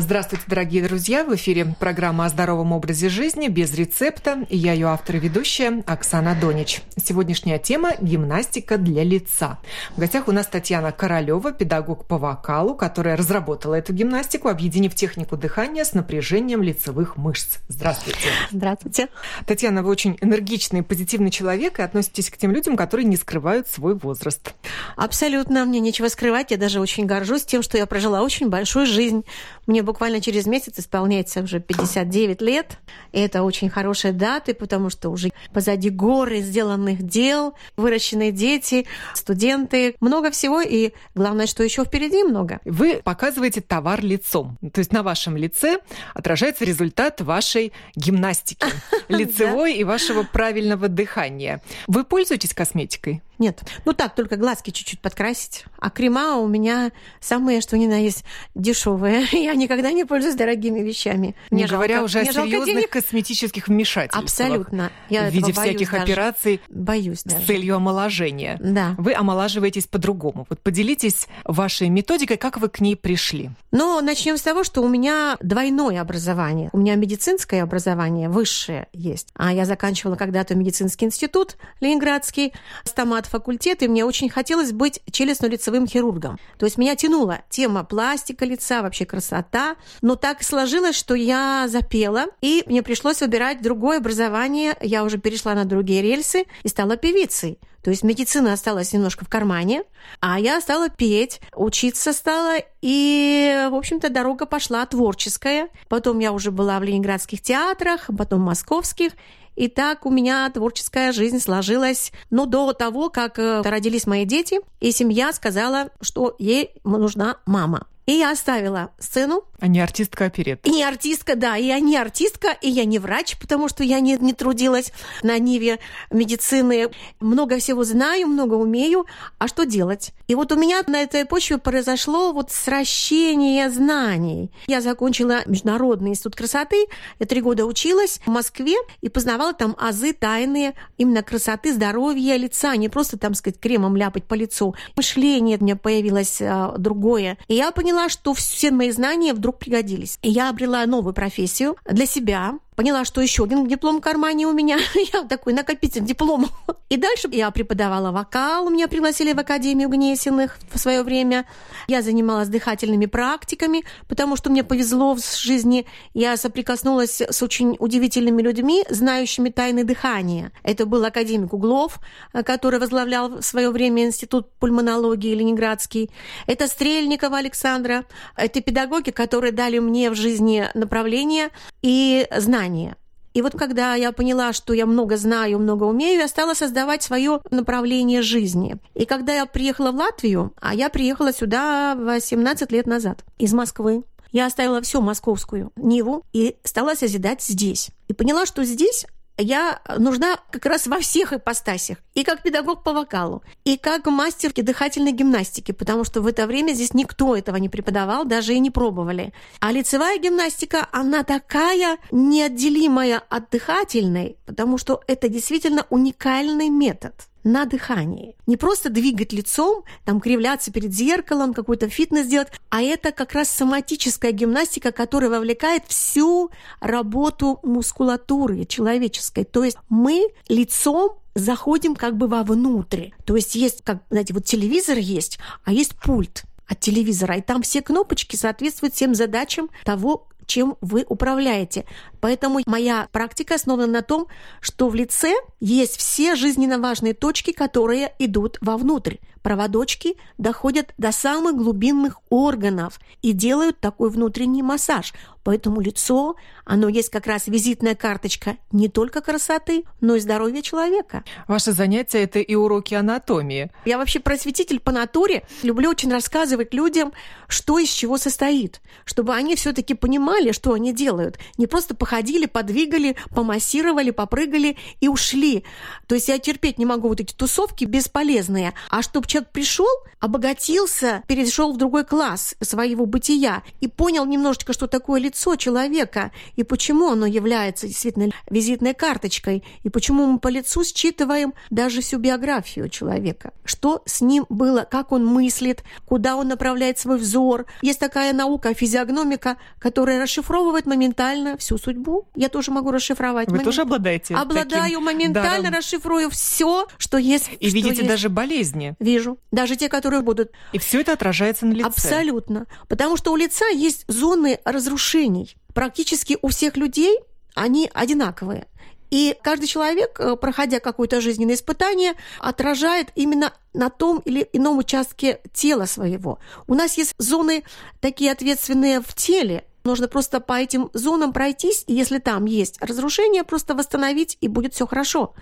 Здравствуйте, дорогие друзья! В эфире программа о здоровом образе жизни без рецепта. И я ее автор и ведущая Оксана Донич. Сегодняшняя тема – гимнастика для лица. В гостях у нас Татьяна Королева, педагог по вокалу, которая разработала эту гимнастику, объединив технику дыхания с напряжением лицевых мышц. Здравствуйте! Здравствуйте! Татьяна, вы очень энергичный, позитивный человек и относитесь к тем людям, которые не скрывают свой возраст. Абсолютно, мне нечего скрывать. Я даже очень горжусь тем, что я прожила очень большую жизнь. Мне буквально через месяц исполняется уже 59 лет. И это очень хорошие даты, потому что уже позади горы сделанных дел, выращенные дети, студенты, много всего. И главное, что еще впереди много. Вы показываете товар лицом. То есть на вашем лице отражается результат вашей гимнастики лицевой и вашего правильного дыхания. Вы пользуетесь косметикой? Нет. Ну так, только глазки чуть-чуть подкрасить. А крема у меня самые, что ни на есть, дешевые. Я никогда не пользуюсь дорогими вещами. Не мне говоря жалко, уже о серьезных косметических вмешательствах. Абсолютно. Я в виде всяких даже. операций боюсь даже. с целью омоложения. Да. Вы омолаживаетесь по-другому. Вот поделитесь вашей методикой, как вы к ней пришли. Ну, начнем с того, что у меня двойное образование. У меня медицинское образование высшее есть. А я заканчивала когда-то медицинский институт Ленинградский, стомат факультет, и мне очень хотелось быть челюстно-лицевым хирургом. То есть меня тянула тема пластика лица, вообще красота. Но так сложилось, что я запела, и мне пришлось выбирать другое образование. Я уже перешла на другие рельсы и стала певицей. То есть медицина осталась немножко в кармане, а я стала петь, учиться стала, и, в общем-то, дорога пошла творческая. Потом я уже была в ленинградских театрах, потом московских, и так у меня творческая жизнь сложилась, ну, до того, как э, родились мои дети, и семья сказала, что ей нужна мама. И я оставила сцену. А не артистка оперет. И не артистка, да. И я не артистка, и я не врач, потому что я не, не трудилась на ниве медицины. Много всего знаю, много умею. А что делать? И вот у меня на этой почве произошло вот сращение знаний. Я закончила Международный институт красоты. Я три года училась в Москве и познавала там азы тайные именно красоты, здоровья лица. Не просто, там сказать, кремом ляпать по лицу. Мышление у меня появилось а, другое. И я поняла, что все мои знания вдруг пригодились. И я обрела новую профессию для себя, поняла, что еще один диплом в кармане у меня. я такой накопитель дипломов. И дальше я преподавала вокал. Меня пригласили в Академию Гнесиных в свое время. Я занималась дыхательными практиками, потому что мне повезло в жизни. Я соприкоснулась с очень удивительными людьми, знающими тайны дыхания. Это был академик Углов, который возглавлял в свое время Институт пульмонологии Ленинградский. Это Стрельникова Александра. Это педагоги, которые дали мне в жизни направление и знания знания. И вот когда я поняла, что я много знаю, много умею, я стала создавать свое направление жизни. И когда я приехала в Латвию, а я приехала сюда 18 лет назад из Москвы, я оставила всю московскую Ниву и стала созидать здесь. И поняла, что здесь я нужна как раз во всех ипостасях. И как педагог по вокалу, и как мастер дыхательной гимнастики, потому что в это время здесь никто этого не преподавал, даже и не пробовали. А лицевая гимнастика, она такая неотделимая от дыхательной, потому что это действительно уникальный метод на дыхании. Не просто двигать лицом, там кривляться перед зеркалом, какой-то фитнес делать, а это как раз соматическая гимнастика, которая вовлекает всю работу мускулатуры человеческой. То есть мы лицом заходим как бы вовнутрь. То есть есть, как, знаете, вот телевизор есть, а есть пульт от телевизора, и там все кнопочки соответствуют всем задачам того, чем вы управляете. Поэтому моя практика основана на том, что в лице есть все жизненно важные точки, которые идут вовнутрь. Проводочки доходят до самых глубинных органов и делают такой внутренний массаж. Поэтому лицо, оно есть как раз визитная карточка не только красоты, но и здоровья человека. Ваше занятие – это и уроки анатомии. Я вообще просветитель по натуре. Люблю очень рассказывать людям, что из чего состоит, чтобы они все таки понимали, что они делают. Не просто по походили, подвигали, помассировали, попрыгали и ушли. То есть я терпеть не могу вот эти тусовки бесполезные. А чтобы человек пришел, обогатился, перешел в другой класс своего бытия и понял немножечко, что такое лицо человека и почему оно является действительно визитной карточкой, и почему мы по лицу считываем даже всю биографию человека. Что с ним было, как он мыслит, куда он направляет свой взор. Есть такая наука физиогномика, которая расшифровывает моментально всю судьбу. Я тоже могу расшифровать. Вы Момент... тоже обладаете? Обладаю, моментально даром. расшифрую все, что есть. И что видите есть. даже болезни. Вижу. Даже те, которые будут. И все это отражается на лице. Абсолютно. Потому что у лица есть зоны разрушений. Практически у всех людей они одинаковые. И каждый человек, э, проходя какое-то жизненное испытание, отражает именно на том или ином участке тела своего. У нас есть зоны такие ответственные в теле, Нужно просто по этим зонам пройтись, и если там есть разрушение, просто восстановить, и будет все хорошо.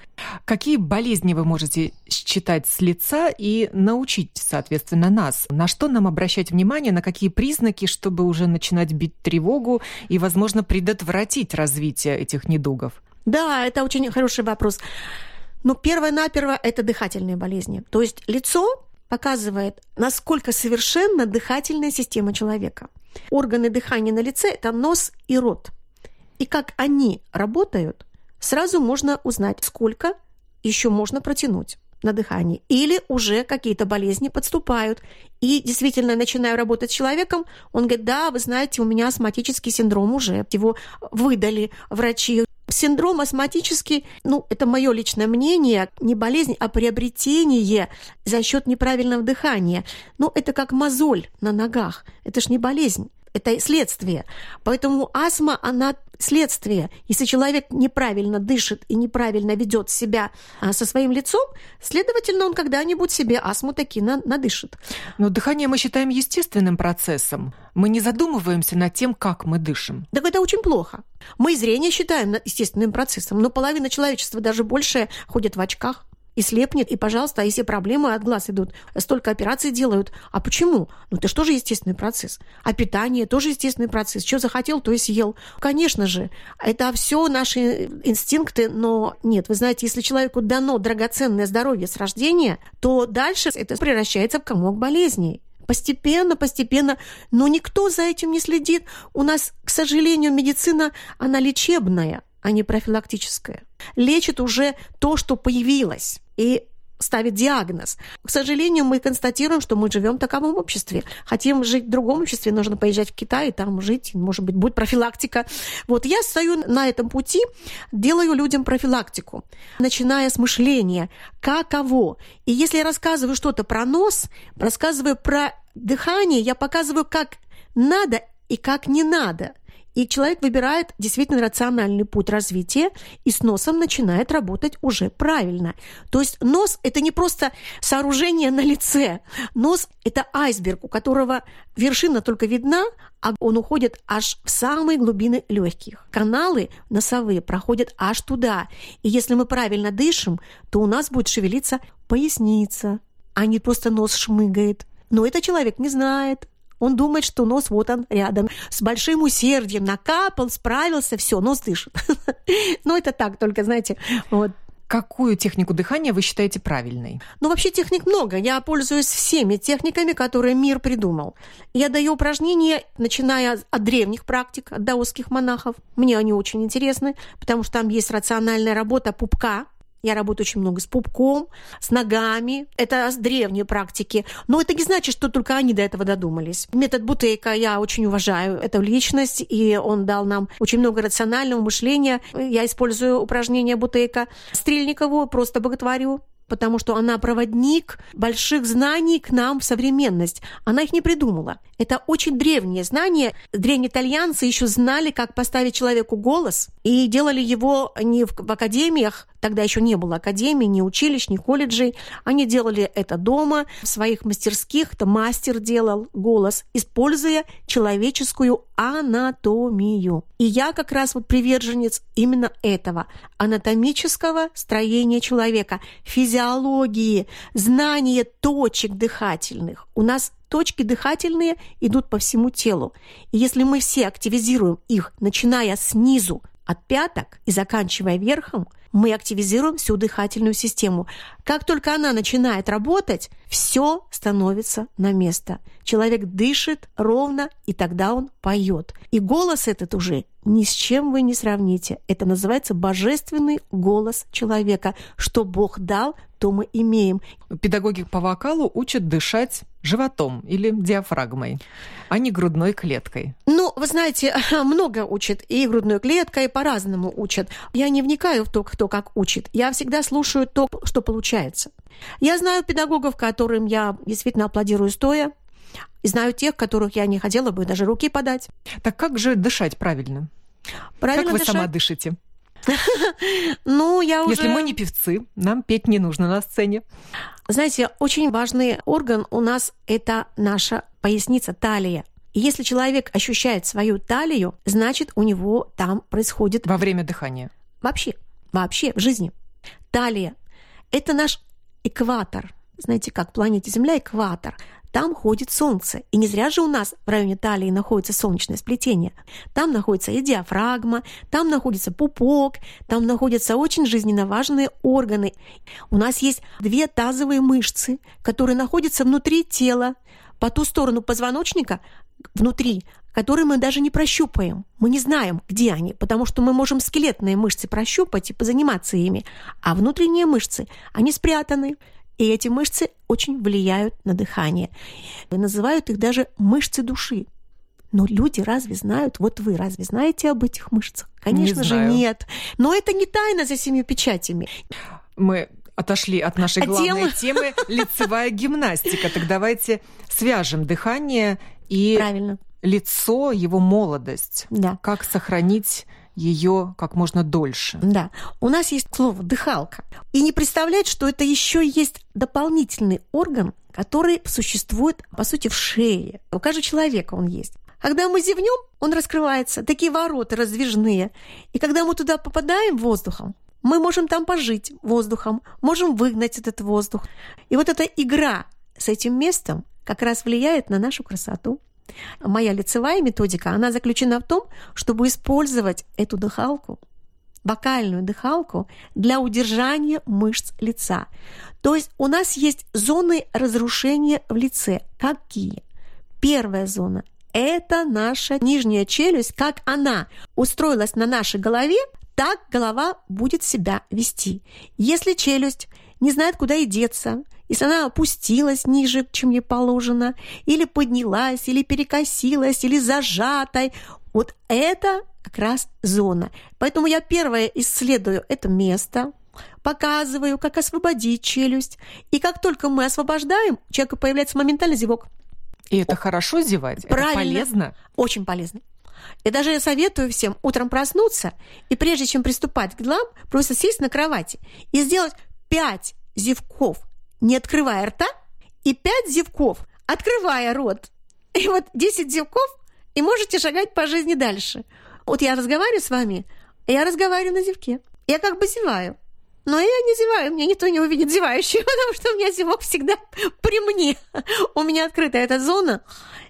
Какие болезни вы можете считать с лица и научить, соответственно, нас? На что нам обращать внимание, на какие признаки, чтобы уже начинать бить тревогу и, возможно, предотвратить развитие этих недугов? Да, это очень хороший вопрос. Но первое-наперво это дыхательные болезни. То есть лицо показывает, насколько совершенна дыхательная система человека. Органы дыхания на лице – это нос и рот. И как они работают, сразу можно узнать, сколько еще можно протянуть на дыхании. Или уже какие-то болезни подступают. И действительно, начинаю работать с человеком, он говорит, да, вы знаете, у меня астматический синдром уже. Его выдали врачи. Синдром астматический, ну, это мое личное мнение, не болезнь, а приобретение за счет неправильного дыхания. Ну, это как мозоль на ногах. Это ж не болезнь это следствие. Поэтому астма, она следствие. Если человек неправильно дышит и неправильно ведет себя а, со своим лицом, следовательно, он когда-нибудь себе астму таки на, надышит. Но дыхание мы считаем естественным процессом. Мы не задумываемся над тем, как мы дышим. Так это очень плохо. Мы зрение считаем естественным процессом, но половина человечества даже больше ходит в очках и слепнет, и, пожалуйста, а если проблемы от глаз идут, столько операций делают. А почему? Ну, это же тоже естественный процесс. А питание тоже естественный процесс. Что захотел, то и съел. Конечно же, это все наши инстинкты, но нет, вы знаете, если человеку дано драгоценное здоровье с рождения, то дальше это превращается в комок болезней. Постепенно, постепенно, но никто за этим не следит. У нас, к сожалению, медицина, она лечебная, а не профилактическая. Лечит уже то, что появилось и ставит диагноз. К сожалению, мы констатируем, что мы живем в таковом обществе. Хотим жить в другом обществе, нужно поезжать в Китай, там жить, может быть, будет профилактика. Вот я стою на этом пути, делаю людям профилактику, начиная с мышления, каково. И если я рассказываю что-то про нос, рассказываю про дыхание, я показываю, как надо и как не надо – и человек выбирает действительно рациональный путь развития и с носом начинает работать уже правильно. То есть нос – это не просто сооружение на лице. Нос – это айсберг, у которого вершина только видна, а он уходит аж в самые глубины легких. Каналы носовые проходят аж туда. И если мы правильно дышим, то у нас будет шевелиться поясница, а не просто нос шмыгает. Но это человек не знает. Он думает, что нос вот он рядом. С большим усердием накапал, справился, все, нос дышит. Ну, это так, только, знаете, вот. Какую технику дыхания вы считаете правильной? Ну, вообще техник много. Я пользуюсь всеми техниками, которые мир придумал. Я даю упражнения, начиная от древних практик, от даосских монахов. Мне они очень интересны, потому что там есть рациональная работа пупка, я работаю очень много с пупком, с ногами. Это с древней практики. Но это не значит, что только они до этого додумались. Метод Бутейка я очень уважаю. Это личность, и он дал нам очень много рационального мышления. Я использую упражнения Бутейка. Стрельникову просто боготворю потому что она проводник больших знаний к нам в современность. Она их не придумала. Это очень древние знания. Древние итальянцы еще знали, как поставить человеку голос, и делали его не в, в академиях, тогда еще не было академий, ни училищ, ни колледжей. Они делали это дома, в своих мастерских, это мастер делал голос, используя человеческую анатомию. И я как раз вот приверженец именно этого анатомического строения человека, физиологии, знания точек дыхательных. У нас точки дыхательные идут по всему телу. И если мы все активизируем их, начиная снизу, от пяток и заканчивая верхом, мы активизируем всю дыхательную систему. Как только она начинает работать, все становится на место. Человек дышит ровно, и тогда он поет. И голос этот уже ни с чем вы не сравните. Это называется божественный голос человека. Что Бог дал, то мы имеем. Педагоги по вокалу учат дышать животом или диафрагмой, а не грудной клеткой. Ну, вы знаете, много учат, и грудной клеткой по-разному учат. Я не вникаю в то, кто как учит. Я всегда слушаю то, что получается. Я знаю педагогов, которым я действительно аплодирую стоя, и знаю тех, которых я не хотела бы даже руки подать. Так как же дышать правильно? Правильно как вы дышать? сама дышите? Ну, я уже... Если мы не певцы, нам петь не нужно на сцене. Знаете, очень важный орган у нас – это наша поясница, талия. И если человек ощущает свою талию, значит, у него там происходит... Во время дыхания? Вообще, вообще в жизни. Талия – это наш экватор. Знаете, как планете Земля – экватор – там ходит Солнце. И не зря же у нас в районе талии находится солнечное сплетение. Там находится и диафрагма, там находится пупок, там находятся очень жизненно важные органы. У нас есть две тазовые мышцы, которые находятся внутри тела, по ту сторону позвоночника, внутри, которые мы даже не прощупаем. Мы не знаем, где они, потому что мы можем скелетные мышцы прощупать и позаниматься ими, а внутренние мышцы, они спрятаны. И эти мышцы очень влияют на дыхание. И называют их даже мышцы души. Но люди разве знают? Вот вы разве знаете об этих мышцах? Конечно не же, нет. Но это не тайна за семью печатями. Мы отошли от нашей А главной тема? темы лицевая гимнастика. Так давайте свяжем дыхание и Правильно. Лицо, его молодость. Да. Как сохранить ее как можно дольше. Да. У нас есть слово дыхалка. И не представлять, что это еще есть дополнительный орган, который существует, по сути, в шее. У каждого человека он есть. Когда мы зевнем, он раскрывается, такие ворота раздвижные. И когда мы туда попадаем воздухом, мы можем там пожить воздухом, можем выгнать этот воздух. И вот эта игра с этим местом как раз влияет на нашу красоту. Моя лицевая методика, она заключена в том, чтобы использовать эту дыхалку, вокальную дыхалку для удержания мышц лица. То есть у нас есть зоны разрушения в лице. Какие? Первая зона – это наша нижняя челюсть, как она устроилась на нашей голове, так голова будет себя вести. Если челюсть не знает, куда и деться, если она опустилась ниже, чем ей положено, или поднялась, или перекосилась, или зажатой, вот это как раз зона. Поэтому я первое исследую это место, показываю, как освободить челюсть. И как только мы освобождаем, у человека появляется моментальный зевок. И это хорошо зевать? Правильно. Это полезно? Очень полезно. И даже я советую всем утром проснуться и прежде чем приступать к делам, просто сесть на кровати и сделать 5 зевков, не открывая рта, и 5 зевков, открывая рот. И вот 10 зевков, и можете шагать по жизни дальше. Вот я разговариваю с вами, я разговариваю на зевке. Я как бы зеваю. Но я не зеваю, меня никто не увидит зевающей, потому что у меня зевок всегда при мне. У меня открыта эта зона,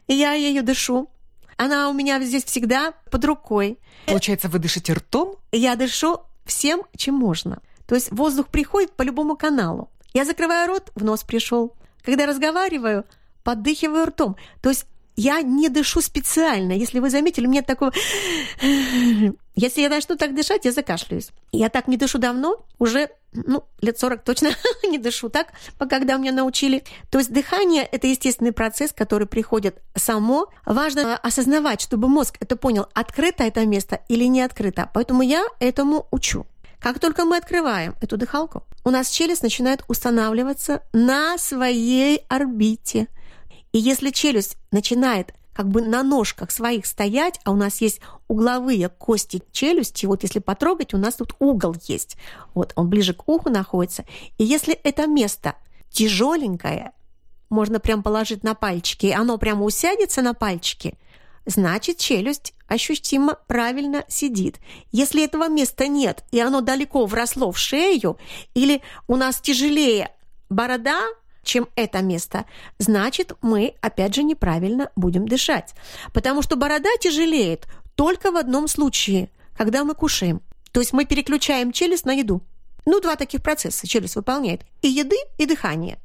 и я ею дышу. Она у меня здесь всегда под рукой. Получается, вы дышите ртом? Я дышу всем, чем можно. То есть воздух приходит по любому каналу. Я закрываю рот, в нос пришел. Когда разговариваю, поддыхиваю ртом. То есть я не дышу специально. Если вы заметили, у меня такого... Если я начну так дышать, я закашляюсь. Я так не дышу давно, уже ну, лет 40 точно не дышу так, когда меня научили. То есть дыхание – это естественный процесс, который приходит само. Важно осознавать, чтобы мозг это понял, открыто это место или не открыто. Поэтому я этому учу. Как только мы открываем эту дыхалку, у нас челюсть начинает устанавливаться на своей орбите. И если челюсть начинает как бы на ножках своих стоять, а у нас есть угловые кости челюсти, вот если потрогать, у нас тут угол есть, вот он ближе к уху находится, и если это место тяжеленькое, можно прям положить на пальчики, и оно прямо усядется на пальчики, значит челюсть ощутимо правильно сидит. Если этого места нет, и оно далеко вросло в шею, или у нас тяжелее борода, чем это место, значит, мы, опять же, неправильно будем дышать. Потому что борода тяжелеет только в одном случае, когда мы кушаем. То есть мы переключаем челюсть на еду. Ну, два таких процесса челюсть выполняет. И еды, и дыхание.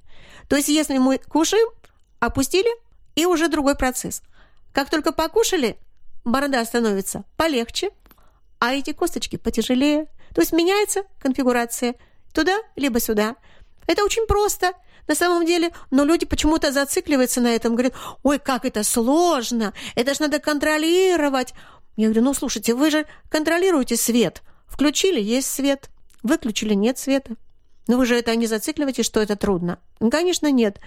То есть если мы кушаем, опустили, и уже другой процесс. Как только покушали, борода становится полегче, а эти косточки потяжелее. То есть меняется конфигурация туда либо сюда. Это очень просто на самом деле, но люди почему-то зацикливаются на этом, говорят, ой, как это сложно, это же надо контролировать. Я говорю, ну, слушайте, вы же контролируете свет. Включили, есть свет. Выключили, нет света. Но вы же это не зацикливаете, что это трудно. Конечно, нет.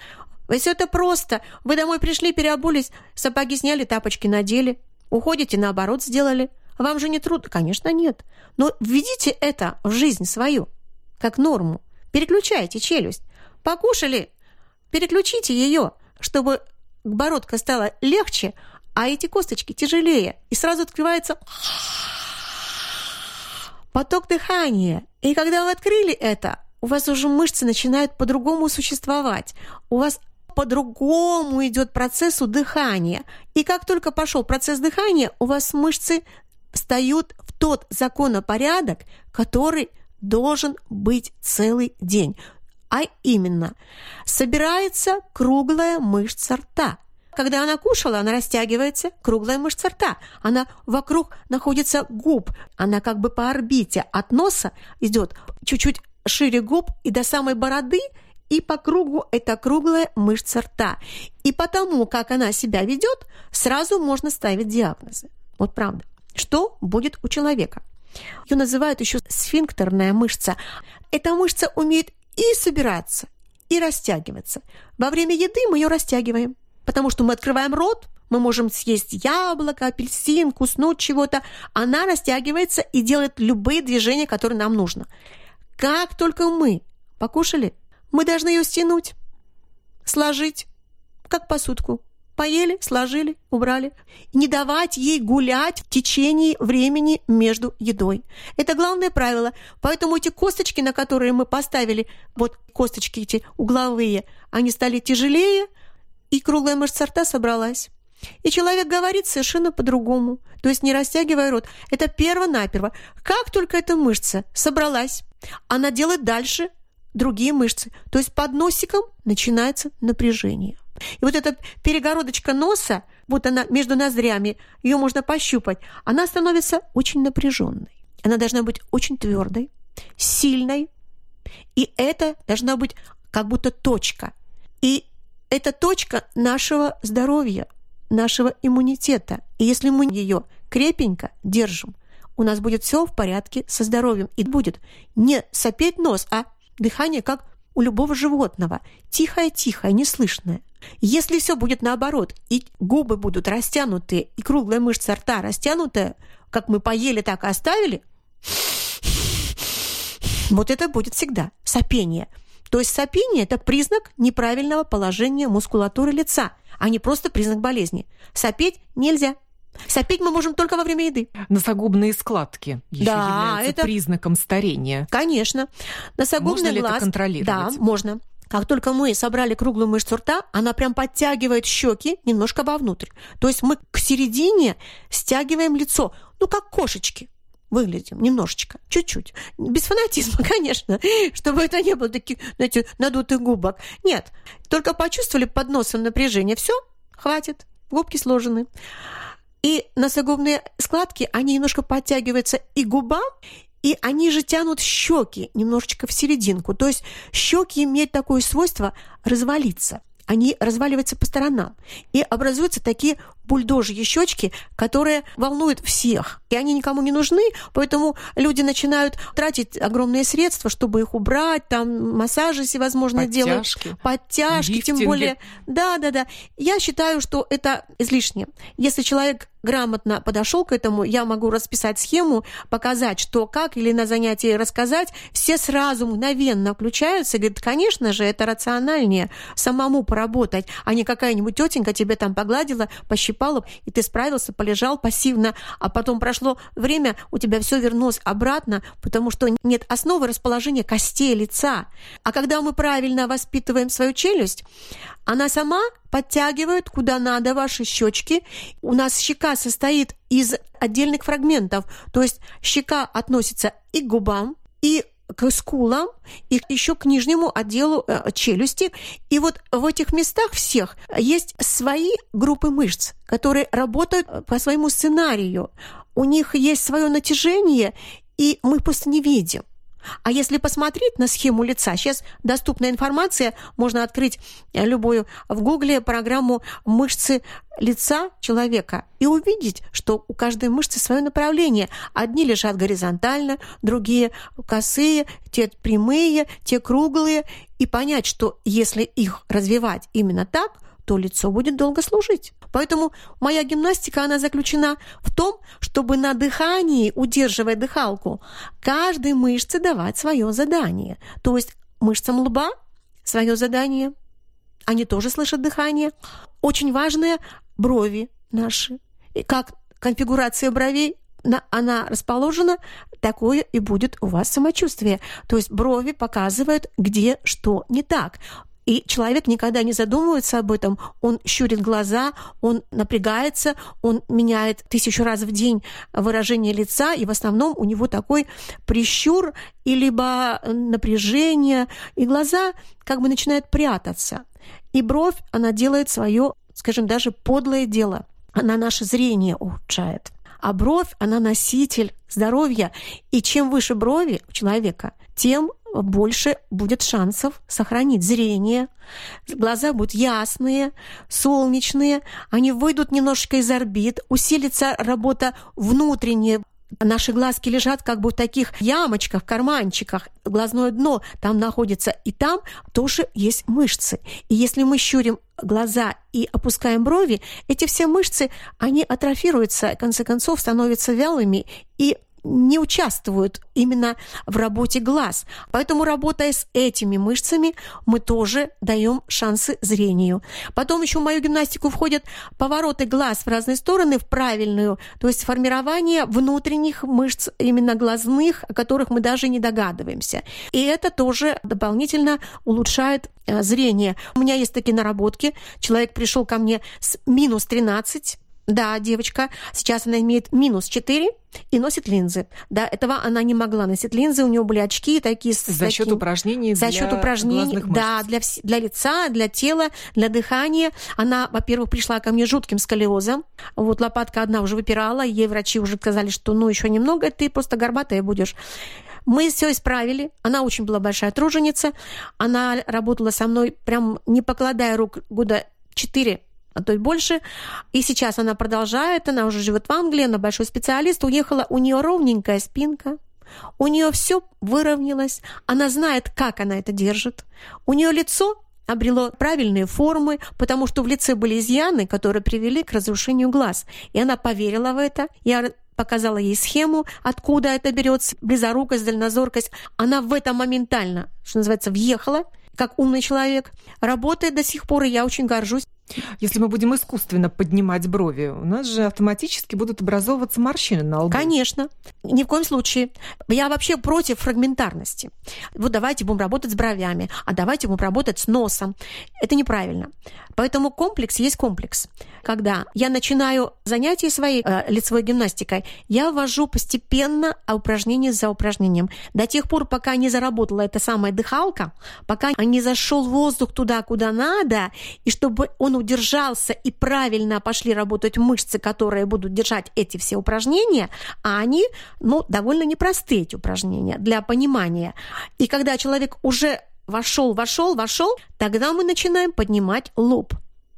Все это просто. Вы домой пришли, переобулись, сапоги сняли, тапочки надели. Уходите, наоборот, сделали. Вам же не трудно? Конечно, нет. Но введите это в жизнь свою, как норму. Переключайте челюсть. Покушали, переключите ее, чтобы бородка стала легче, а эти косточки тяжелее. И сразу открывается поток дыхания. И когда вы открыли это, у вас уже мышцы начинают по-другому существовать. У вас по-другому идет процесс дыхания. И как только пошел процесс дыхания, у вас мышцы встают в тот законопорядок, который должен быть целый день. А именно, собирается круглая мышца рта. Когда она кушала, она растягивается, круглая мышца рта. Она вокруг находится губ. Она как бы по орбите от носа идет чуть-чуть шире губ и до самой бороды – и по кругу это круглая мышца рта. И потому, как она себя ведет, сразу можно ставить диагнозы. Вот правда. Что будет у человека? Ее называют еще сфинктерная мышца. Эта мышца умеет и собираться, и растягиваться. Во время еды мы ее растягиваем, потому что мы открываем рот, мы можем съесть яблоко, апельсин, куснуть чего-то. Она растягивается и делает любые движения, которые нам нужно. Как только мы покушали, мы должны ее стянуть, сложить, как посудку. Поели, сложили, убрали. Не давать ей гулять в течение времени между едой. Это главное правило. Поэтому эти косточки, на которые мы поставили, вот косточки эти угловые, они стали тяжелее, и круглая мышца рта собралась. И человек говорит совершенно по-другому, то есть не растягивая рот. Это перво-наперво. Как только эта мышца собралась, она делает дальше другие мышцы. То есть под носиком начинается напряжение. И вот эта перегородочка носа, вот она между ноздрями, ее можно пощупать, она становится очень напряженной. Она должна быть очень твердой, сильной, и это должна быть как будто точка. И это точка нашего здоровья, нашего иммунитета. И если мы ее крепенько держим, у нас будет все в порядке со здоровьем. И будет не сопеть нос, а дыхание как у любого животного. Тихое-тихое, неслышное. Если все будет наоборот, и губы будут растянутые, и круглая мышца рта растянутая, как мы поели, так и оставили, вот это будет всегда сопение. То есть сопение – это признак неправильного положения мускулатуры лица, а не просто признак болезни. Сопеть нельзя. Сопеть мы можем только во время еды. Носогубные складки еще да, являются это... признаком старения. Конечно. Носогубный можно ли глаз... это контролировать? Да, можно. Как только мы собрали круглую мышцу рта, она прям подтягивает щеки немножко вовнутрь. То есть мы к середине стягиваем лицо, ну как кошечки выглядим немножечко, чуть-чуть. Без фанатизма, конечно, чтобы это не было таких, знаете, надутых губок. Нет, только почувствовали под носом напряжение. Все, хватит, губки сложены. И носогубные складки, они немножко подтягиваются и губам, и они же тянут щеки немножечко в серединку. То есть щеки имеют такое свойство развалиться они разваливаются по сторонам. И образуются такие бульдожьи щечки, которые волнуют всех. И они никому не нужны, поэтому люди начинают тратить огромные средства, чтобы их убрать, там массажи всевозможные подтяжки, делают. Подтяжки, лифтинги. тем более. Да, да, да. Я считаю, что это излишне. Если человек грамотно подошел к этому, я могу расписать схему, показать, что как, или на занятии рассказать, все сразу мгновенно включаются и говорят, конечно же, это рациональнее самому поработать, а не какая-нибудь тетенька тебе там погладила, пощипала, пощипало, и ты справился, полежал пассивно, а потом прошло время, у тебя все вернулось обратно, потому что нет основы расположения костей лица. А когда мы правильно воспитываем свою челюсть, она сама подтягивает куда надо ваши щечки. У нас щека состоит из отдельных фрагментов, то есть щека относится и к губам, и к скулам и еще к нижнему отделу э, челюсти. И вот в этих местах всех есть свои группы мышц, которые работают э, по своему сценарию. У них есть свое натяжение, и мы просто не видим. А если посмотреть на схему лица, сейчас доступная информация, можно открыть любую в Гугле программу мышцы лица человека и увидеть, что у каждой мышцы свое направление. Одни лежат горизонтально, другие косые, те прямые, те круглые. И понять, что если их развивать именно так, то лицо будет долго служить. Поэтому моя гимнастика, она заключена в том, чтобы на дыхании, удерживая дыхалку, каждой мышце давать свое задание. То есть мышцам лба свое задание, они тоже слышат дыхание. Очень важные брови наши. И как конфигурация бровей она расположена, такое и будет у вас самочувствие. То есть брови показывают, где что не так. И человек никогда не задумывается об этом. Он щурит глаза, он напрягается, он меняет тысячу раз в день выражение лица, и в основном у него такой прищур и либо напряжение, и глаза как бы начинают прятаться. И бровь, она делает свое, скажем, даже подлое дело. Она наше зрение улучшает. А бровь, она носитель здоровья. И чем выше брови у человека, тем больше будет шансов сохранить зрение. Глаза будут ясные, солнечные, они выйдут немножечко из орбит, усилится работа внутренняя, Наши глазки лежат как бы в таких ямочках, карманчиках, глазное дно там находится, и там тоже есть мышцы. И если мы щурим глаза и опускаем брови, эти все мышцы, они атрофируются, в конце концов становятся вялыми, и не участвуют именно в работе глаз. Поэтому, работая с этими мышцами, мы тоже даем шансы зрению. Потом еще в мою гимнастику входят повороты глаз в разные стороны, в правильную, то есть формирование внутренних мышц, именно глазных, о которых мы даже не догадываемся. И это тоже дополнительно улучшает э, зрение. У меня есть такие наработки. Человек пришел ко мне с минус 13, да, девочка, сейчас она имеет минус 4 и носит линзы. Да, этого она не могла носить линзы, у нее были очки такие. За таким, счет упражнений За счет упражнений, да, для, для лица, для тела, для дыхания. Она, во-первых, пришла ко мне жутким сколиозом. Вот лопатка одна уже выпирала, ей врачи уже сказали, что ну еще немного, ты просто горбатая будешь. Мы все исправили. Она очень была большая труженица. Она работала со мной прям не покладая рук года четыре а то и больше. И сейчас она продолжает, она уже живет в Англии, она большой специалист, уехала, у нее ровненькая спинка, у нее все выровнялось, она знает, как она это держит. У нее лицо обрело правильные формы, потому что в лице были изъяны, которые привели к разрушению глаз. И она поверила в это. Я показала ей схему, откуда это берется, близорукость, дальнозоркость. Она в это моментально, что называется, въехала, как умный человек, работает до сих пор, и я очень горжусь. Если мы будем искусственно поднимать брови, у нас же автоматически будут образовываться морщины на лбу. Конечно. Ни в коем случае. Я вообще против фрагментарности. Вот давайте будем работать с бровями, а давайте будем работать с носом. Это неправильно. Поэтому комплекс есть комплекс. Когда я начинаю занятия своей э, лицевой гимнастикой, я ввожу постепенно упражнение за упражнением. До тех пор, пока не заработала эта самая дыхалка, пока не зашел воздух туда, куда надо, и чтобы он удержался и правильно пошли работать мышцы, которые будут держать эти все упражнения, а они, ну, довольно непростые эти упражнения для понимания. И когда человек уже вошел, вошел, вошел, тогда мы начинаем поднимать лоб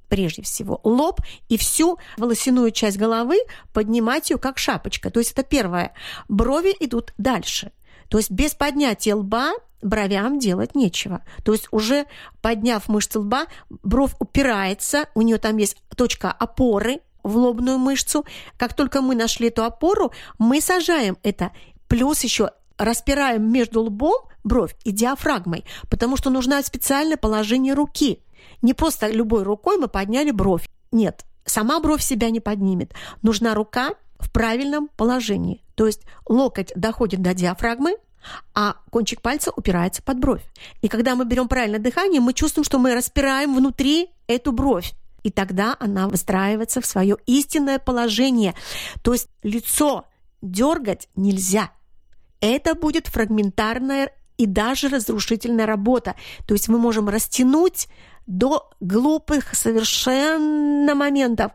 прежде всего лоб и всю волосяную часть головы поднимать ее как шапочка. То есть это первое. Брови идут дальше. То есть без поднятия лба бровям делать нечего. То есть уже подняв мышцы лба, бровь упирается, у нее там есть точка опоры в лобную мышцу. Как только мы нашли эту опору, мы сажаем это. Плюс еще распираем между лбом бровь и диафрагмой, потому что нужно специальное положение руки. Не просто любой рукой мы подняли бровь. Нет, сама бровь себя не поднимет. Нужна рука в правильном положении. То есть локоть доходит до диафрагмы, а кончик пальца упирается под бровь. И когда мы берем правильное дыхание, мы чувствуем, что мы распираем внутри эту бровь. И тогда она выстраивается в свое истинное положение. То есть лицо дергать нельзя. Это будет фрагментарная и даже разрушительная работа. То есть мы можем растянуть до глупых совершенно моментов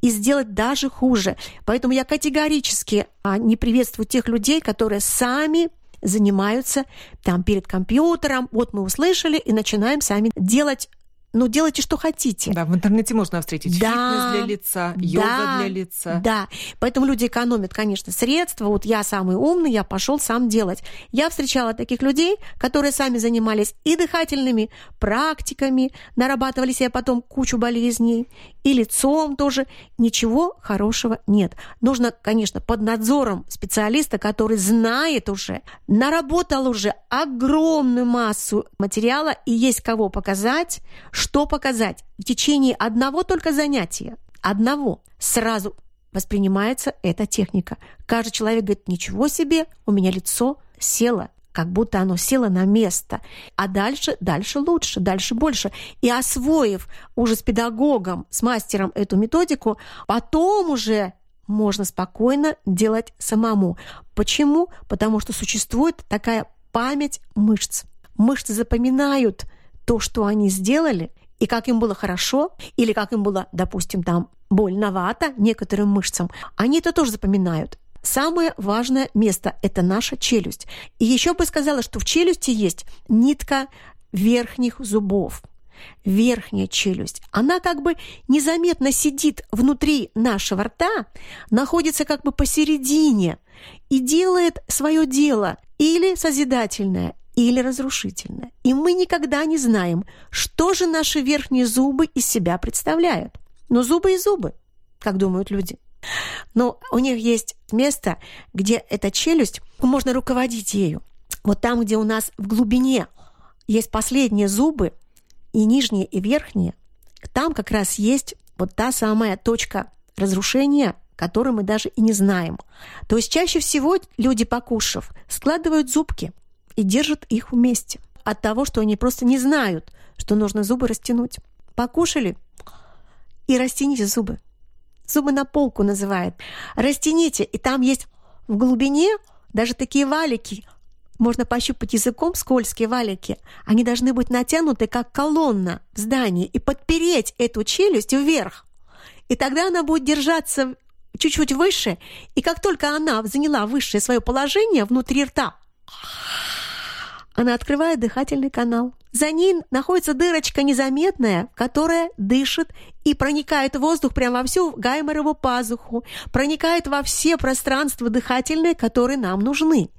и сделать даже хуже. Поэтому я категорически а, не приветствую тех людей, которые сами занимаются там перед компьютером. Вот мы услышали и начинаем сами делать ну, делайте, что хотите. Да, в интернете можно встретить да, фитнес для лица, йога да, для лица. Да, поэтому люди экономят, конечно, средства. Вот я самый умный, я пошел сам делать. Я встречала таких людей, которые сами занимались и дыхательными практиками, нарабатывали себе потом кучу болезней, и лицом тоже. Ничего хорошего нет. Нужно, конечно, под надзором специалиста, который знает уже, наработал уже огромную массу материала, и есть кого показать, что показать? В течение одного только занятия, одного, сразу воспринимается эта техника. Каждый человек говорит, ничего себе, у меня лицо село, как будто оно село на место. А дальше, дальше лучше, дальше больше. И освоив уже с педагогом, с мастером эту методику, потом уже можно спокойно делать самому. Почему? Потому что существует такая память мышц. Мышцы запоминают то, что они сделали, и как им было хорошо, или как им было, допустим, там больновато некоторым мышцам, они это тоже запоминают. Самое важное место – это наша челюсть. И еще бы сказала, что в челюсти есть нитка верхних зубов. Верхняя челюсть, она как бы незаметно сидит внутри нашего рта, находится как бы посередине и делает свое дело или созидательное, или разрушительное. И мы никогда не знаем, что же наши верхние зубы из себя представляют. Но зубы и зубы, как думают люди. Но у них есть место, где эта челюсть, можно руководить ею. Вот там, где у нас в глубине есть последние зубы, и нижние, и верхние, там как раз есть вот та самая точка разрушения, которую мы даже и не знаем. То есть чаще всего люди, покушав, складывают зубки – и держат их вместе от того, что они просто не знают, что нужно зубы растянуть. Покушали и растяните зубы. Зубы на полку называют. Растяните, и там есть в глубине даже такие валики. Можно пощупать языком скользкие валики. Они должны быть натянуты, как колонна в здании, и подпереть эту челюсть вверх. И тогда она будет держаться чуть-чуть выше, и как только она заняла высшее свое положение внутри рта, она открывает дыхательный канал. За ней находится дырочка незаметная, которая дышит и проникает воздух прямо во всю гайморову пазуху, проникает во все пространства дыхательные, которые нам нужны.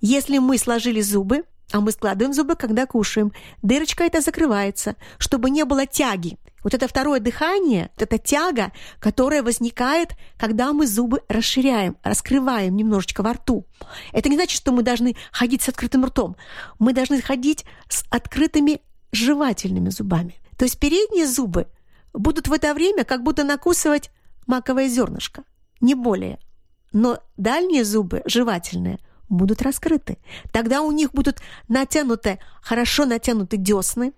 Если мы сложили зубы, а мы складываем зубы, когда кушаем, дырочка эта закрывается, чтобы не было тяги. Вот это второе дыхание, вот эта тяга, которая возникает, когда мы зубы расширяем, раскрываем немножечко во рту. Это не значит, что мы должны ходить с открытым ртом. Мы должны ходить с открытыми жевательными зубами. То есть передние зубы будут в это время как будто накусывать маковое зернышко, не более. Но дальние зубы, жевательные, будут раскрыты. Тогда у них будут натянуты, хорошо натянуты десны,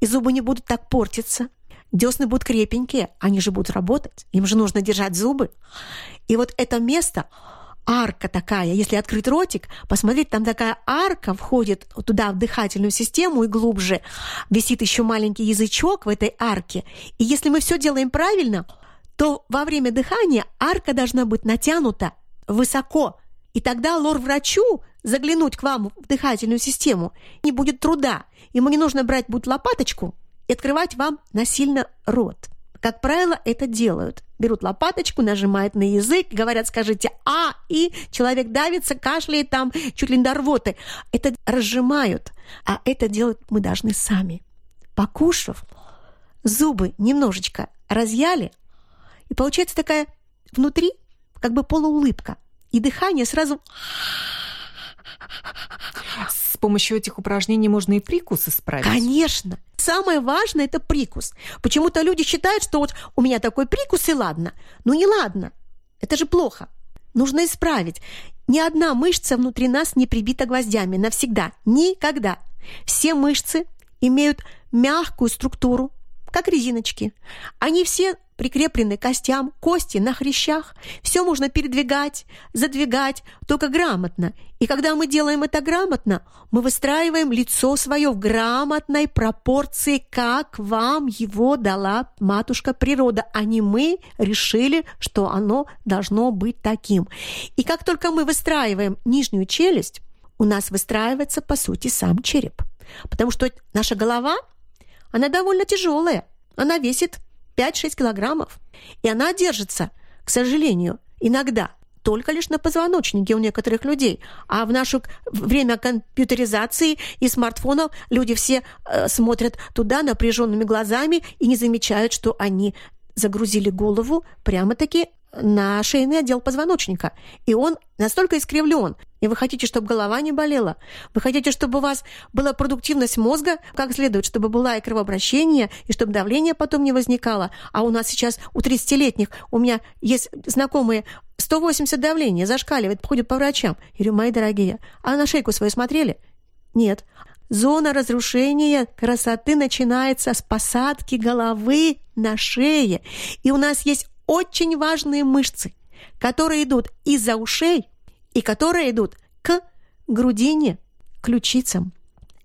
и зубы не будут так портиться. Десны будут крепенькие, они же будут работать, им же нужно держать зубы. И вот это место, арка такая, если открыть ротик, посмотреть, там такая арка входит туда, в дыхательную систему и глубже. Висит еще маленький язычок в этой арке. И если мы все делаем правильно, то во время дыхания арка должна быть натянута высоко. И тогда лор-врачу заглянуть к вам в дыхательную систему не будет труда. Ему не нужно брать будет лопаточку и открывать вам насильно рот. Как правило, это делают. Берут лопаточку, нажимают на язык, говорят, скажите «а», и человек давится, кашляет там, чуть ли не до рвоты. Это разжимают, а это делать мы должны сами. Покушав, зубы немножечко разъяли, и получается такая внутри как бы полуулыбка. И дыхание сразу с помощью этих упражнений можно и прикус исправить. Конечно. Самое важное – это прикус. Почему-то люди считают, что вот у меня такой прикус, и ладно. Ну, не ладно. Это же плохо. Нужно исправить. Ни одна мышца внутри нас не прибита гвоздями навсегда. Никогда. Все мышцы имеют мягкую структуру, как резиночки. Они все прикреплены костям, кости на хрящах. Все можно передвигать, задвигать, только грамотно. И когда мы делаем это грамотно, мы выстраиваем лицо свое в грамотной пропорции, как вам его дала матушка природа, а не мы решили, что оно должно быть таким. И как только мы выстраиваем нижнюю челюсть, у нас выстраивается, по сути, сам череп. Потому что наша голова, она довольно тяжелая. Она весит 5-6 килограммов. И она держится, к сожалению, иногда только лишь на позвоночнике у некоторых людей. А в наше время компьютеризации и смартфонов люди все э, смотрят туда напряженными глазами и не замечают, что они загрузили голову прямо-таки на шейный отдел позвоночника. И он настолько искривлен. И вы хотите, чтобы голова не болела? Вы хотите, чтобы у вас была продуктивность мозга как следует, чтобы была и кровообращение, и чтобы давление потом не возникало? А у нас сейчас у 30-летних, у меня есть знакомые, 180 давление, зашкаливает, ходят по врачам. Я говорю, мои дорогие, а на шейку свою смотрели? Нет. Зона разрушения красоты начинается с посадки головы на шее. И у нас есть очень важные мышцы, которые идут из-за ушей и которые идут к грудине, ключицам.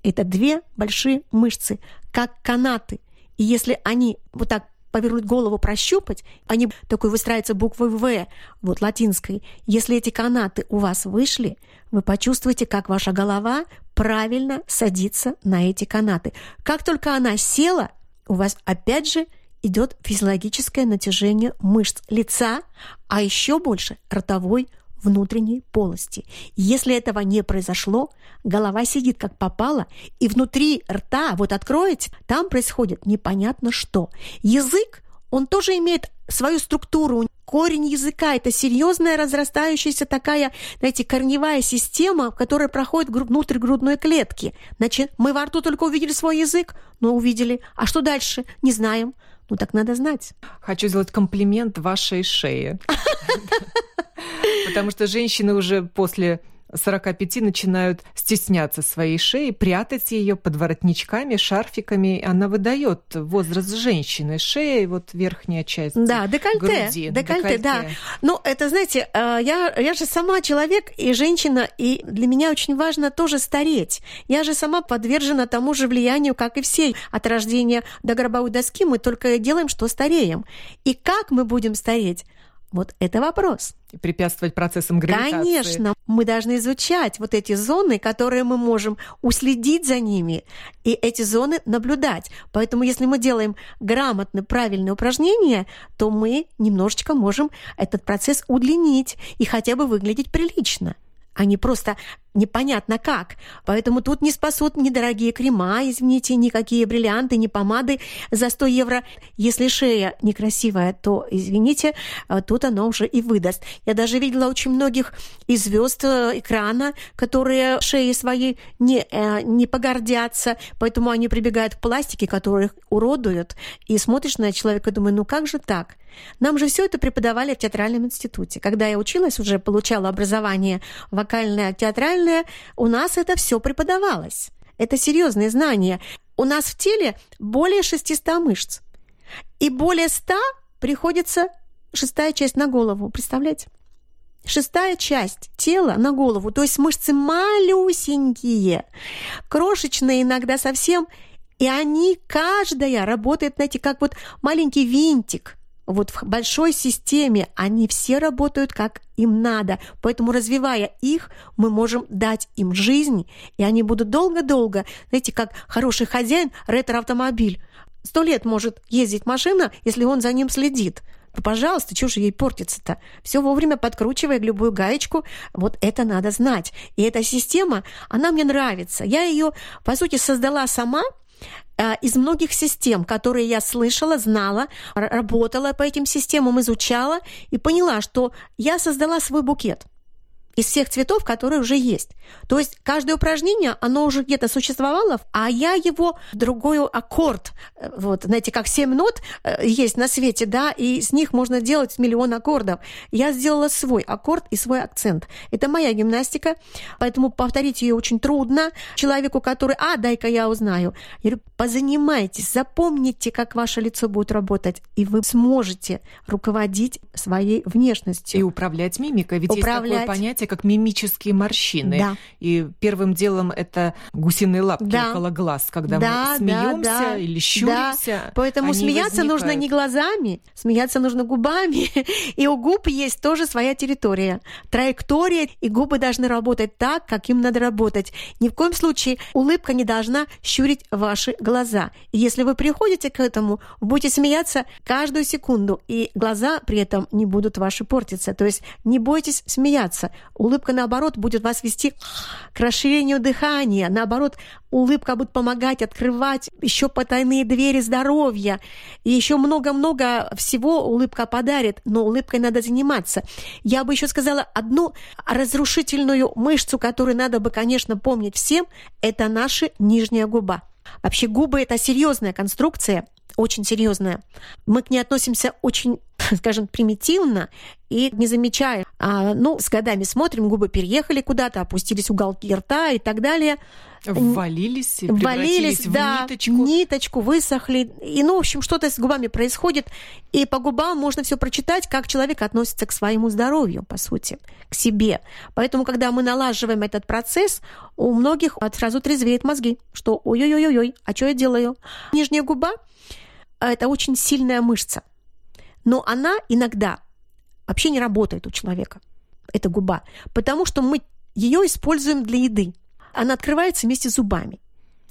Это две большие мышцы, как канаты. И если они вот так повернуть голову, прощупать, они такой выстраиваются буквой «В», вот латинской. Если эти канаты у вас вышли, вы почувствуете, как ваша голова правильно садится на эти канаты. Как только она села, у вас опять же – идет физиологическое натяжение мышц лица, а еще больше ротовой внутренней полости. Если этого не произошло, голова сидит как попало, и внутри рта, вот откроете, там происходит непонятно что. Язык, он тоже имеет свою структуру. Корень языка – это серьезная разрастающаяся такая, знаете, корневая система, которая проходит внутрь грудной клетки. Значит, мы во рту только увидели свой язык, но увидели. А что дальше? Не знаем. Ну так надо знать. Хочу сделать комплимент вашей шее. Потому что женщины уже после 45 начинают стесняться своей шеи, прятать ее под воротничками, шарфиками. Она выдает возраст женщины. Шея и вот верхняя часть Да, декольте. Груди, декольте, декольте, да. Ну, это, знаете, э, я, я же сама человек и женщина, и для меня очень важно тоже стареть. Я же сама подвержена тому же влиянию, как и все. От рождения до гробовой доски мы только делаем, что стареем. И как мы будем стареть? Вот это вопрос. И препятствовать процессам гравитации. Конечно, мы должны изучать вот эти зоны, которые мы можем уследить за ними, и эти зоны наблюдать. Поэтому если мы делаем грамотно правильные упражнения, то мы немножечко можем этот процесс удлинить и хотя бы выглядеть прилично не просто непонятно как. Поэтому тут не спасут ни дорогие крема, извините, никакие бриллианты, ни помады за 100 евро. Если шея некрасивая, то, извините, а тут она уже и выдаст. Я даже видела очень многих и звезд э, экрана, которые шеи своей не, э, не погордятся, поэтому они прибегают к пластике, которых уродуют, и смотришь на человека и думаешь, ну как же так? Нам же все это преподавали в театральном институте. Когда я училась, уже получала образование вокальное, театральное, у нас это все преподавалось. Это серьезные знания. У нас в теле более 600 мышц. И более 100 приходится шестая часть на голову. Представляете? Шестая часть тела на голову, то есть мышцы малюсенькие, крошечные иногда совсем, и они, каждая работает, знаете, как вот маленький винтик – вот в большой системе они все работают как им надо. Поэтому, развивая их, мы можем дать им жизнь, и они будут долго-долго, знаете, как хороший хозяин ретро-автомобиль. Сто лет может ездить машина, если он за ним следит. Пожалуйста, чего же ей портится-то? Все вовремя подкручивая любую гаечку, вот это надо знать. И эта система, она мне нравится. Я ее, по сути, создала сама – из многих систем, которые я слышала, знала, работала по этим системам, изучала и поняла, что я создала свой букет. Из всех цветов, которые уже есть. То есть каждое упражнение, оно уже где-то существовало, а я его другой аккорд, э, вот, знаете, как семь нот э, есть на свете, да, и с них можно делать миллион аккордов. Я сделала свой аккорд и свой акцент. Это моя гимнастика, поэтому повторить ее очень трудно человеку, который, а, дай-ка я узнаю. Я говорю, позанимайтесь, запомните, как ваше лицо будет работать, и вы сможете руководить своей внешностью. И управлять мимикой, ведь управлять. есть такое понятие, как мимические морщины. Да. И первым делом это гусиные лапки да. около глаз, когда да, мы смеемся да, да. или щуримся. Да. Поэтому смеяться возникают. нужно не глазами, смеяться нужно губами. И у губ есть тоже своя территория. Траектория, и губы должны работать так, как им надо работать. Ни в коем случае улыбка не должна щурить ваши глаза. И если вы приходите к этому, будете смеяться каждую секунду, и глаза при этом не будут ваши портиться. То есть не бойтесь смеяться. Улыбка, наоборот, будет вас вести к расширению дыхания. Наоборот, улыбка будет помогать открывать еще потайные двери здоровья. И еще много-много всего улыбка подарит, но улыбкой надо заниматься. Я бы еще сказала одну разрушительную мышцу, которую надо бы, конечно, помнить всем, это наша нижняя губа. Вообще губы – это серьезная конструкция, очень серьезная. Мы к ней относимся очень, скажем, примитивно и не замечая. А, ну, с годами смотрим, губы переехали куда-то, опустились уголки рта и так далее. Ввалились, Ввалились, в да, ниточку. ниточку, высохли. И, ну, в общем, что-то с губами происходит. И по губам можно все прочитать, как человек относится к своему здоровью, по сути, к себе. Поэтому, когда мы налаживаем этот процесс, у многих сразу трезвеют мозги, что ой-ой-ой-ой, а что я делаю? Нижняя губа это очень сильная мышца. Но она иногда вообще не работает у человека, эта губа, потому что мы ее используем для еды. Она открывается вместе с зубами.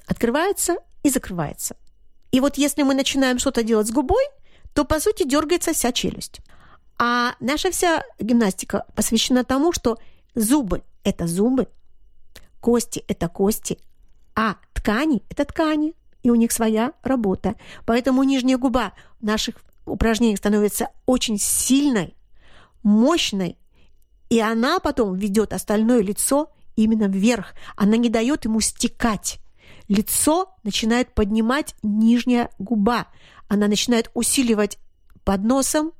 Открывается и закрывается. И вот если мы начинаем что-то делать с губой, то, по сути, дергается вся челюсть. А наша вся гимнастика посвящена тому, что зубы – это зубы, кости – это кости, а ткани – это ткани и у них своя работа. Поэтому нижняя губа наших упражнениях становится очень сильной, мощной, и она потом ведет остальное лицо именно вверх. Она не дает ему стекать. Лицо начинает поднимать нижняя губа. Она начинает усиливать под носом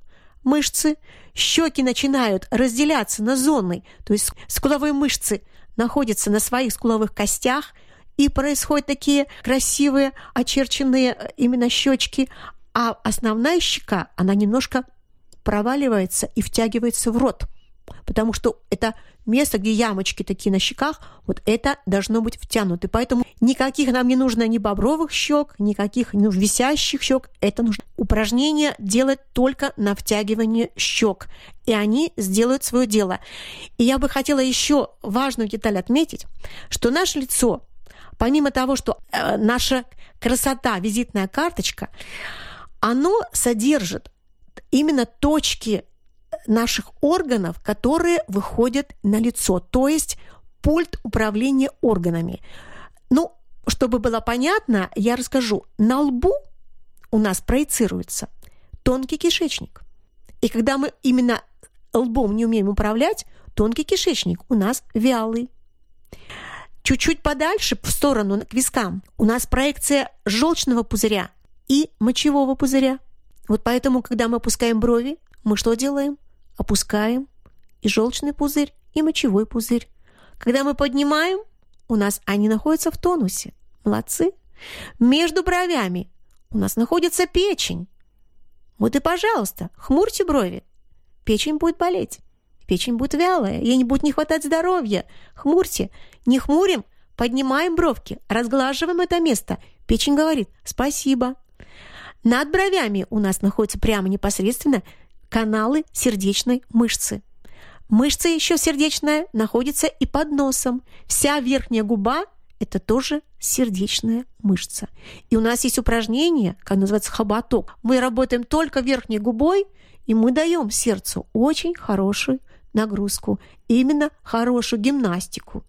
мышцы. Щеки начинают разделяться на зоны. То есть скуловые мышцы находятся на своих скуловых костях – и происходят такие красивые очерченные э, именно щечки, а основная щека, она немножко проваливается и втягивается в рот, потому что это место, где ямочки такие на щеках, вот это должно быть втянуто. Поэтому никаких нам не нужно ни бобровых щек, никаких ну, висящих щек. Это нужно упражнение делать только на втягивание щек. И они сделают свое дело. И я бы хотела еще важную деталь отметить, что наше лицо помимо того, что э, наша красота, визитная карточка, оно содержит именно точки наших органов, которые выходят на лицо, то есть пульт управления органами. Ну, чтобы было понятно, я расскажу. На лбу у нас проецируется тонкий кишечник. И когда мы именно лбом не умеем управлять, тонкий кишечник у нас вялый. Чуть-чуть подальше, в сторону, к вискам, у нас проекция желчного пузыря и мочевого пузыря. Вот поэтому, когда мы опускаем брови, мы что делаем? Опускаем и желчный пузырь, и мочевой пузырь. Когда мы поднимаем, у нас они находятся в тонусе. Молодцы. Между бровями у нас находится печень. Вот и, пожалуйста, хмурьте брови. Печень будет болеть. Печень будет вялая, ей не будет не хватать здоровья. Хмурьте. Не хмурим, поднимаем бровки, разглаживаем это место. Печень говорит «спасибо». Над бровями у нас находятся прямо непосредственно каналы сердечной мышцы. Мышца еще сердечная находится и под носом. Вся верхняя губа – это тоже сердечная мышца. И у нас есть упражнение, как называется хоботок. Мы работаем только верхней губой, и мы даем сердцу очень хорошую нагрузку, именно хорошую гимнастику.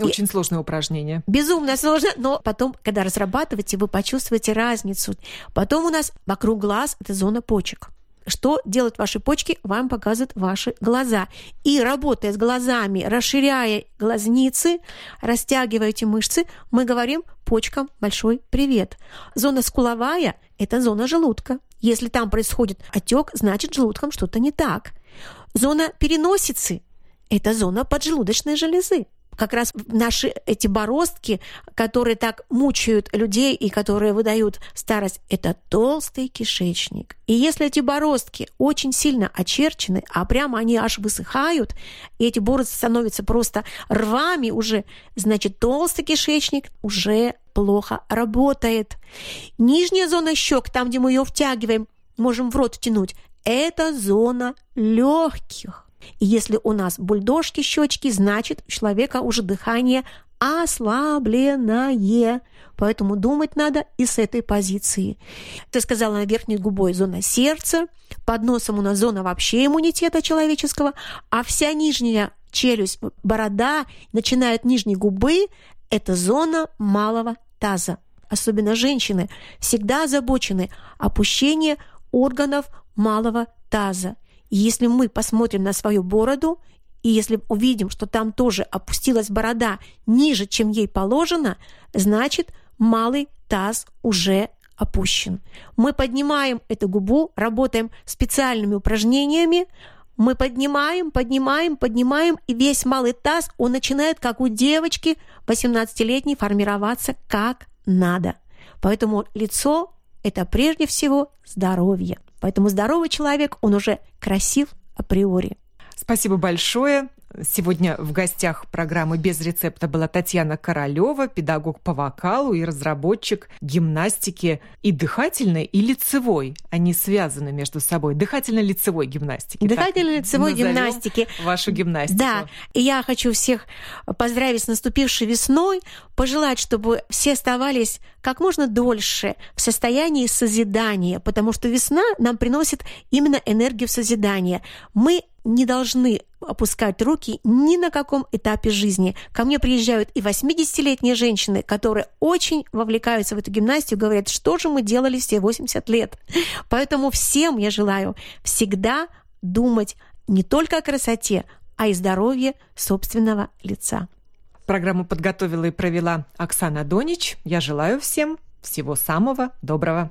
Очень и сложное упражнение. Безумно сложно, но потом, когда разрабатываете, вы почувствуете разницу. Потом у нас вокруг глаз это зона почек. что делают ваши почки, вам показывают ваши глаза. И работая с глазами, расширяя глазницы, растягивая эти мышцы, мы говорим почкам большой привет. Зона скуловая – это зона желудка. Если там происходит отек, значит желудком что-то не так. Зона переносицы – это зона поджелудочной железы как раз наши эти бороздки, которые так мучают людей и которые выдают старость, это толстый кишечник. И если эти бороздки очень сильно очерчены, а прямо они аж высыхают, и эти борозды становятся просто рвами уже, значит, толстый кишечник уже плохо работает. Нижняя зона щек, там, где мы ее втягиваем, можем в рот втянуть, это зона легких. И если у нас бульдожки, щечки, значит, у человека уже дыхание ослабленное. Поэтому думать надо и с этой позиции. Ты сказала, на верхней губой зона сердца, под носом у нас зона вообще иммунитета человеческого, а вся нижняя челюсть, борода, начиная от нижней губы, это зона малого таза. Особенно женщины всегда озабочены опущение органов малого таза. И если мы посмотрим на свою бороду, и если увидим, что там тоже опустилась борода ниже, чем ей положено, значит, малый таз уже опущен. Мы поднимаем эту губу, работаем специальными упражнениями, мы поднимаем, поднимаем, поднимаем, и весь малый таз, он начинает, как у девочки 18-летней, формироваться как надо. Поэтому лицо – это прежде всего здоровье. Поэтому здоровый человек, он уже красив априори. Спасибо большое. Сегодня в гостях программы «Без рецепта» была Татьяна Королева, педагог по вокалу и разработчик гимнастики и дыхательной, и лицевой. Они связаны между собой. Дыхательно-лицевой гимнастики. Дыхательно-лицевой гимнастики. Вашу гимнастику. Да. И я хочу всех поздравить с наступившей весной, пожелать, чтобы все оставались как можно дольше в состоянии созидания, потому что весна нам приносит именно энергию созидания. Мы не должны опускать руки ни на каком этапе жизни. Ко мне приезжают и 80-летние женщины, которые очень вовлекаются в эту гимнастику, говорят, что же мы делали все 80 лет. Поэтому всем я желаю всегда думать не только о красоте, а и здоровье собственного лица. Программу подготовила и провела Оксана Донич. Я желаю всем всего самого доброго.